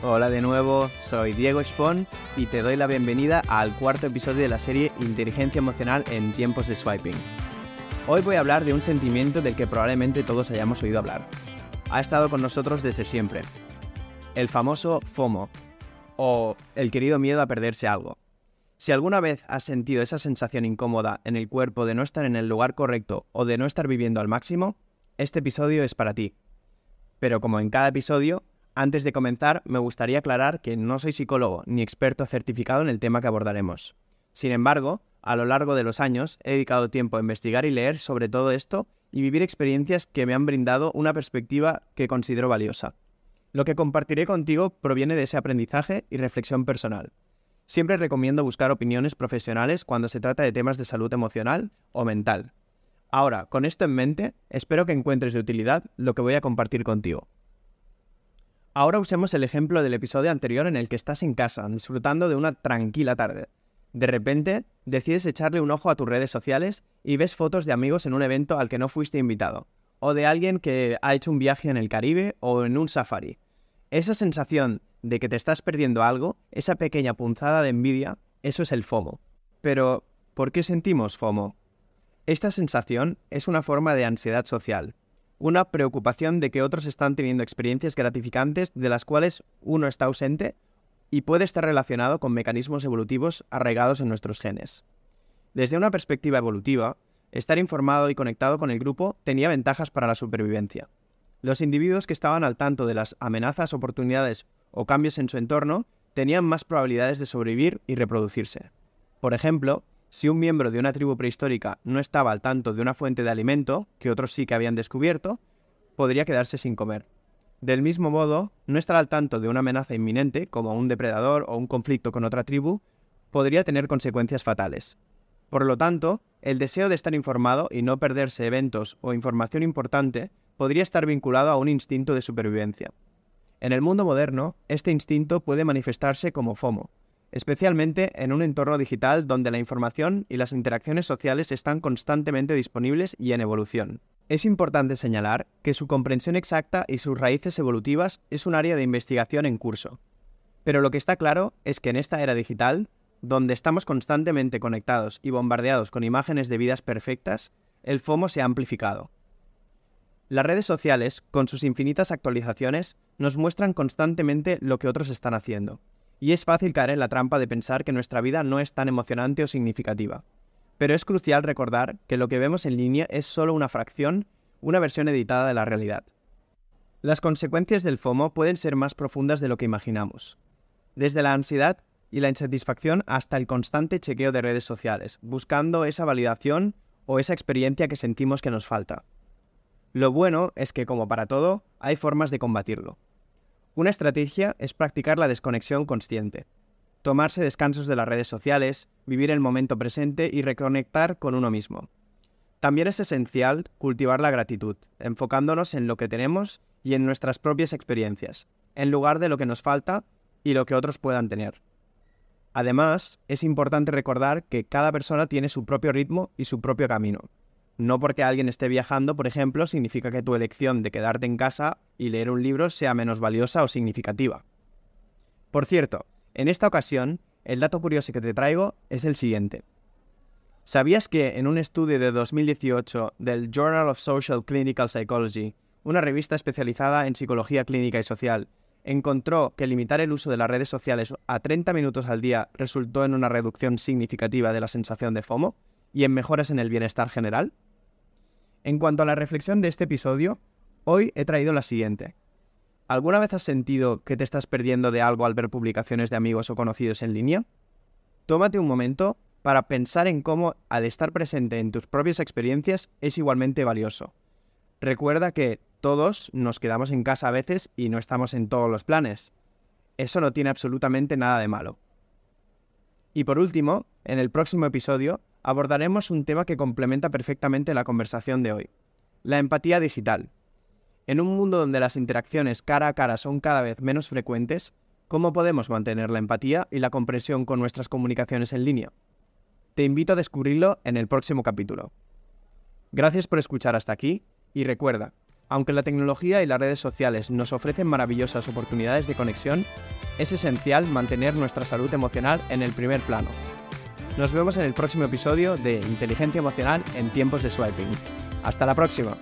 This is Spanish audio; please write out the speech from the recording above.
Hola de nuevo, soy Diego Spon y te doy la bienvenida al cuarto episodio de la serie Inteligencia Emocional en tiempos de swiping. Hoy voy a hablar de un sentimiento del que probablemente todos hayamos oído hablar. Ha estado con nosotros desde siempre. El famoso FOMO, o el querido miedo a perderse algo. Si alguna vez has sentido esa sensación incómoda en el cuerpo de no estar en el lugar correcto o de no estar viviendo al máximo, este episodio es para ti. Pero como en cada episodio, antes de comenzar, me gustaría aclarar que no soy psicólogo ni experto certificado en el tema que abordaremos. Sin embargo, a lo largo de los años he dedicado tiempo a investigar y leer sobre todo esto y vivir experiencias que me han brindado una perspectiva que considero valiosa. Lo que compartiré contigo proviene de ese aprendizaje y reflexión personal. Siempre recomiendo buscar opiniones profesionales cuando se trata de temas de salud emocional o mental. Ahora, con esto en mente, espero que encuentres de utilidad lo que voy a compartir contigo. Ahora usemos el ejemplo del episodio anterior en el que estás en casa, disfrutando de una tranquila tarde. De repente, decides echarle un ojo a tus redes sociales y ves fotos de amigos en un evento al que no fuiste invitado, o de alguien que ha hecho un viaje en el Caribe o en un safari. Esa sensación de que te estás perdiendo algo, esa pequeña punzada de envidia, eso es el FOMO. Pero, ¿por qué sentimos FOMO? Esta sensación es una forma de ansiedad social, una preocupación de que otros están teniendo experiencias gratificantes de las cuales uno está ausente y puede estar relacionado con mecanismos evolutivos arraigados en nuestros genes. Desde una perspectiva evolutiva, estar informado y conectado con el grupo tenía ventajas para la supervivencia. Los individuos que estaban al tanto de las amenazas, oportunidades o cambios en su entorno tenían más probabilidades de sobrevivir y reproducirse. Por ejemplo, si un miembro de una tribu prehistórica no estaba al tanto de una fuente de alimento, que otros sí que habían descubierto, podría quedarse sin comer. Del mismo modo, no estar al tanto de una amenaza inminente, como un depredador o un conflicto con otra tribu, podría tener consecuencias fatales. Por lo tanto, el deseo de estar informado y no perderse eventos o información importante podría estar vinculado a un instinto de supervivencia. En el mundo moderno, este instinto puede manifestarse como FOMO, especialmente en un entorno digital donde la información y las interacciones sociales están constantemente disponibles y en evolución. Es importante señalar que su comprensión exacta y sus raíces evolutivas es un área de investigación en curso. Pero lo que está claro es que en esta era digital, donde estamos constantemente conectados y bombardeados con imágenes de vidas perfectas, el FOMO se ha amplificado. Las redes sociales, con sus infinitas actualizaciones, nos muestran constantemente lo que otros están haciendo, y es fácil caer en la trampa de pensar que nuestra vida no es tan emocionante o significativa. Pero es crucial recordar que lo que vemos en línea es solo una fracción, una versión editada de la realidad. Las consecuencias del FOMO pueden ser más profundas de lo que imaginamos. Desde la ansiedad y la insatisfacción hasta el constante chequeo de redes sociales, buscando esa validación o esa experiencia que sentimos que nos falta. Lo bueno es que, como para todo, hay formas de combatirlo. Una estrategia es practicar la desconexión consciente, tomarse descansos de las redes sociales, vivir el momento presente y reconectar con uno mismo. También es esencial cultivar la gratitud, enfocándonos en lo que tenemos y en nuestras propias experiencias, en lugar de lo que nos falta y lo que otros puedan tener. Además, es importante recordar que cada persona tiene su propio ritmo y su propio camino, no porque alguien esté viajando, por ejemplo, significa que tu elección de quedarte en casa y leer un libro sea menos valiosa o significativa. Por cierto, en esta ocasión, el dato curioso que te traigo es el siguiente. ¿Sabías que en un estudio de 2018 del Journal of Social Clinical Psychology, una revista especializada en psicología clínica y social, encontró que limitar el uso de las redes sociales a 30 minutos al día resultó en una reducción significativa de la sensación de FOMO y en mejoras en el bienestar general? En cuanto a la reflexión de este episodio, hoy he traído la siguiente. ¿Alguna vez has sentido que te estás perdiendo de algo al ver publicaciones de amigos o conocidos en línea? Tómate un momento para pensar en cómo, al estar presente en tus propias experiencias, es igualmente valioso. Recuerda que todos nos quedamos en casa a veces y no estamos en todos los planes. Eso no tiene absolutamente nada de malo. Y por último, en el próximo episodio abordaremos un tema que complementa perfectamente la conversación de hoy, la empatía digital. En un mundo donde las interacciones cara a cara son cada vez menos frecuentes, ¿cómo podemos mantener la empatía y la comprensión con nuestras comunicaciones en línea? Te invito a descubrirlo en el próximo capítulo. Gracias por escuchar hasta aquí y recuerda, Aunque la tecnología y las redes sociales nos ofrecen maravillosas oportunidades de conexión, es esencial mantener nuestra salud emocional en el primer plano. Nos vemos en el próximo episodio de Inteligencia Emocional en tiempos de swiping. Hasta la próxima.